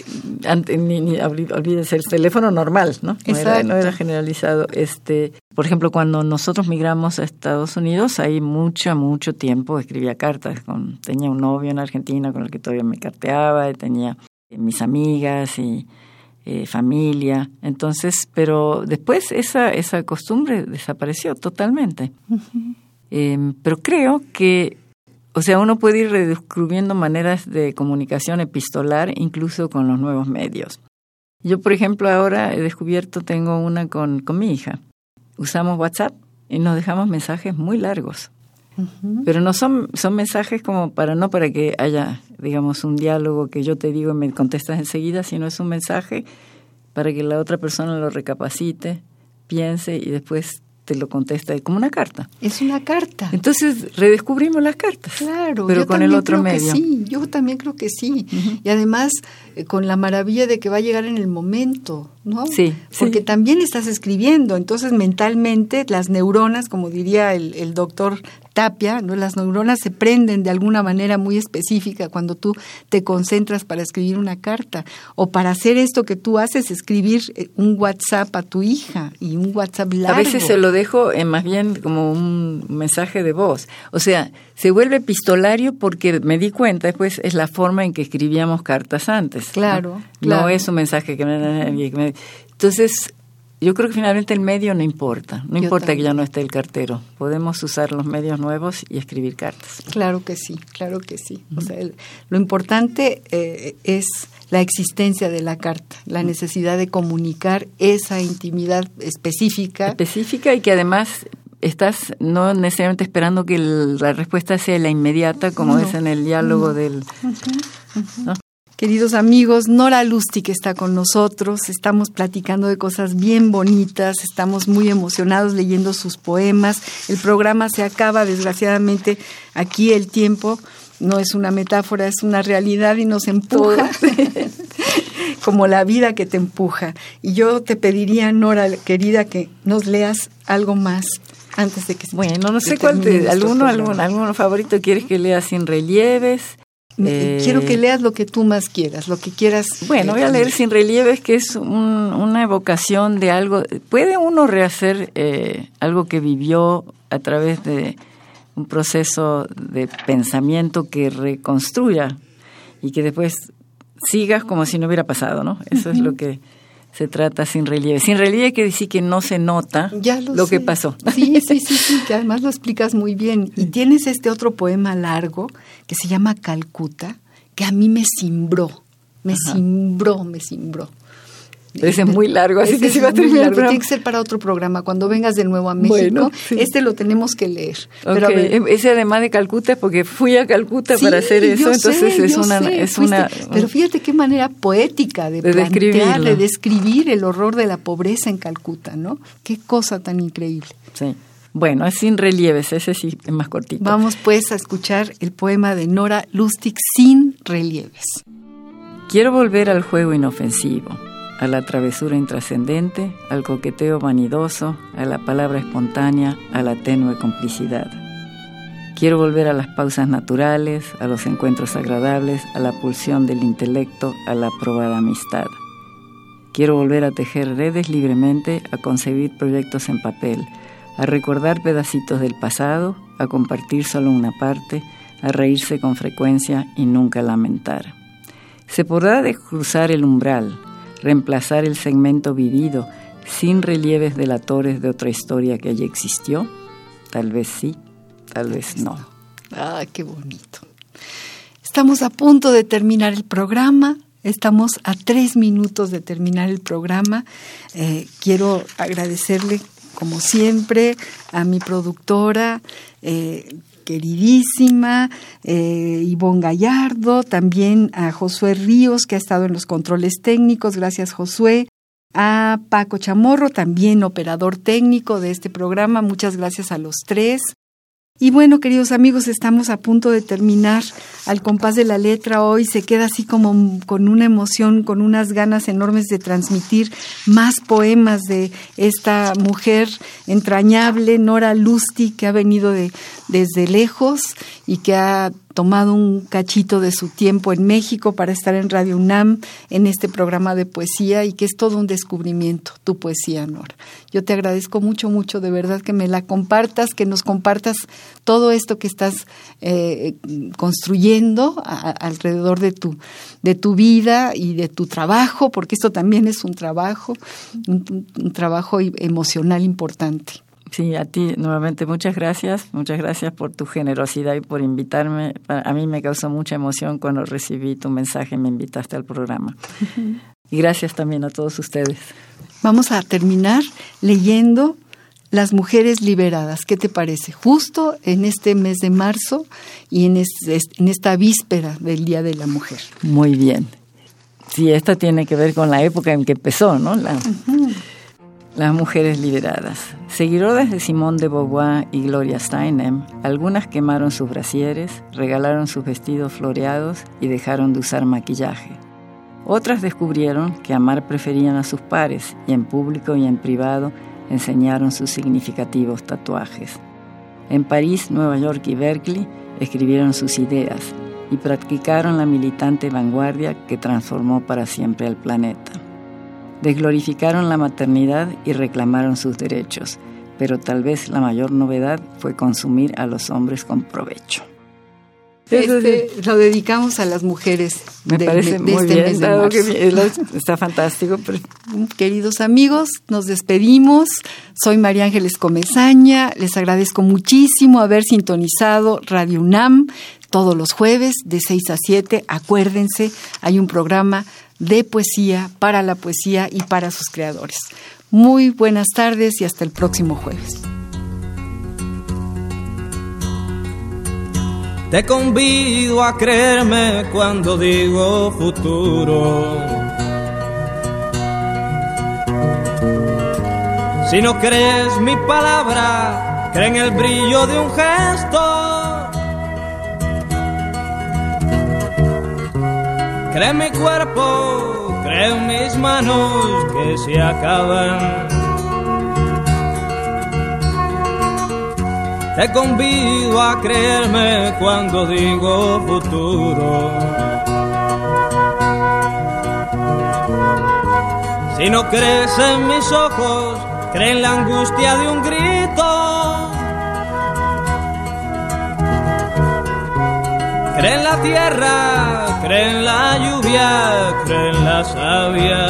olvídese, el teléfono normal, ¿no? No era, no era, generalizado. Este, por ejemplo, cuando nosotros migramos a Estados Unidos, ahí mucho, mucho tiempo escribía cartas. Con, tenía un novio en Argentina con el que todavía me carteaba, y tenía mis amigas y eh, familia. Entonces, pero después esa, esa costumbre desapareció totalmente. Em, pero creo que, o sea, uno puede ir redescubriendo maneras de comunicación epistolar incluso con los nuevos medios. Yo, por ejemplo, ahora he descubierto, tengo una con, con mi hija. Usamos WhatsApp y nos dejamos mensajes muy largos. Pero no son, son mensajes como para, no para que haya, digamos, un diálogo que yo te digo y me contestas enseguida, sino es un mensaje para que la otra persona lo recapacite, piense y después te lo contesta como una carta. Es una carta. Entonces redescubrimos las cartas. Claro, pero con el otro medio. sí, yo también creo que sí. Y además eh, con la maravilla de que va a llegar en el momento, ¿no? Sí. Porque también estás escribiendo, entonces mentalmente las neuronas, como diría el, el doctor Tapia, ¿no? las neuronas se prenden de alguna manera muy específica cuando tú te concentras para escribir una carta o para hacer esto que tú haces, escribir eh, un WhatsApp a tu hija y un WhatsApp largo. A veces se lo dejo en más bien como un mensaje de voz. O sea, se vuelve epistolario porque me di cuenta después es la forma en que escribíamos cartas antes. Claro. No, es un mensaje que me... Entonces, yo creo que finalmente el medio no importa, no importa que ya no esté el cartero, podemos usar los medios nuevos y escribir cartas. Claro que sí, claro que sí. O sea, lo importante eh, es la existencia de la carta, la necesidad de comunicar esa intimidad específica. Específica y que además estás no necesariamente esperando que la respuesta sea la inmediata, como es en el diálogo del... Queridos amigos, Nora Lustig está con nosotros, estamos platicando de cosas bien bonitas, estamos muy emocionados leyendo sus poemas. El programa se acaba, desgraciadamente, aquí el tiempo no es una metáfora, es una realidad y nos empuja, como la vida que te empuja. Y yo te pediría, Nora, querida, que nos leas algo más antes de que Bueno, no sé cuál te, alguno, algún, alguno favorito quieres que lea sin relieves. Eh, quiero que leas lo que tú más quieras, lo que quieras. Bueno, voy a leer Sin Relieves, que es una evocación de algo. ¿Puede uno rehacer eh, algo que vivió a través de un proceso de pensamiento que reconstruya y que después sigas como si no hubiera pasado, ¿no? Eso es lo que se trata sin relieve. Sin relieve quiere decir que no se nota lo, que pasó. Sí, sí, sí, sí, que además lo explicas muy bien. Y tienes este otro poema largo que se llama Calcuta, que a mí me cimbró, me cimbró, me cimbró. Ese es muy largo, así que se va a terminar. Tiene que ser para otro programa. Cuando vengas de nuevo a México, este lo tenemos que leer. Pero Ese además de Calcuta, porque fui a Calcuta para hacer eso, entonces es, una, es una... Pero fíjate qué manera poética de, plantear, de describir el horror de la pobreza en Calcuta, ¿no? Qué cosa tan increíble. Sí. Bueno, es sin relieves, ese sí es más cortito. Vamos pues a escuchar el poema de Nora Lustig, Sin relieves. Quiero volver al juego inofensivo a la travesura intrascendente, al coqueteo vanidoso, a la palabra espontánea, a la tenue complicidad. Quiero volver a las pausas naturales, a los encuentros agradables, a la pulsión del intelecto, a la probada amistad. Quiero volver a tejer redes libremente, a concebir proyectos en papel, a recordar pedacitos del pasado, a compartir solo una parte, a reírse con frecuencia y nunca lamentar. Se podrá cruzar el umbral, reemplazar el segmento vivido sin relieves delatores de otra historia que allí existió? Tal vez sí, tal vez no. Ah, qué bonito. Estamos a punto de terminar el programa. Estamos a tres minutos de terminar el programa. Eh, quiero agradecerle, como siempre, a mi productora, eh, queridísima, eh, Ivonne Gallardo, también a Josué Ríos, que ha estado en los controles técnicos. Gracias, Josué. A Paco Chamorro, también operador técnico de este programa. Muchas gracias a los tres. Y bueno, queridos amigos, estamos a punto de terminar al compás de la letra hoy. Se queda así como con una emoción, con unas ganas enormes de transmitir más poemas de esta mujer entrañable, Nora Lustig, que ha venido de, desde lejos y que ha tomado un cachito de su tiempo en México para estar en Radio UNAM en este programa de poesía y que es todo un descubrimiento, tu poesía, Nora. Yo te agradezco mucho, mucho, de verdad, que me la compartas, que nos compartas todo esto que estás eh, construyendo alrededor de tu, de tu vida y de tu trabajo, porque esto también es un trabajo, un trabajo emocional importante. Sí, a ti nuevamente muchas gracias, muchas gracias por tu generosidad y por invitarme. A mí me causó mucha emoción cuando recibí tu mensaje y me invitaste al programa. Y gracias también a todos ustedes. Vamos a terminar leyendo Las mujeres liberadas. ¿Qué te parece? Justo en este mes de marzo y en, en esta víspera del Día de la Mujer. Muy bien. Sí, esta tiene que ver con la época en que empezó, ¿no? La, las mujeres liberadas. Seguidoras de Simón de Beauvoir y Gloria Steinem, algunas quemaron sus brasieres, regalaron sus vestidos floreados y dejaron de usar maquillaje. Otras descubrieron que amar preferían a sus pares y en público y en privado enseñaron sus significativos tatuajes. En París, Nueva York y Berkeley escribieron sus ideas y practicaron la militante vanguardia que transformó para siempre al planeta desglorificaron la maternidad y reclamaron sus derechos, pero tal vez la mayor novedad fue consumir a los hombres con provecho. Este, lo dedicamos a las mujeres. Me parece muy este bien, está fantástico. Queridos amigos, nos despedimos. Soy María Ángeles Comezaña. Les agradezco muchísimo haber sintonizado Radio UNAM todos los jueves de 6 a 7. Acuérdense, hay un programa de poesía, para la poesía y para sus creadores. Muy buenas tardes y hasta el próximo jueves. Te convido a creerme cuando digo futuro. Si no crees mi palabra, cree en el brillo de un gesto Cree mi cuerpo, cree mis manos que se acaban. Te convido a creerme cuando digo futuro. Si no crees en mis ojos, cree en la angustia de un grito. Cree en la tierra, cree en la lluvia, cree en la savia.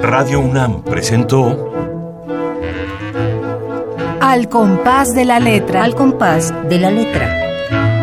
Radio UNAM presentó Al compás de la letra. Al compás de la letra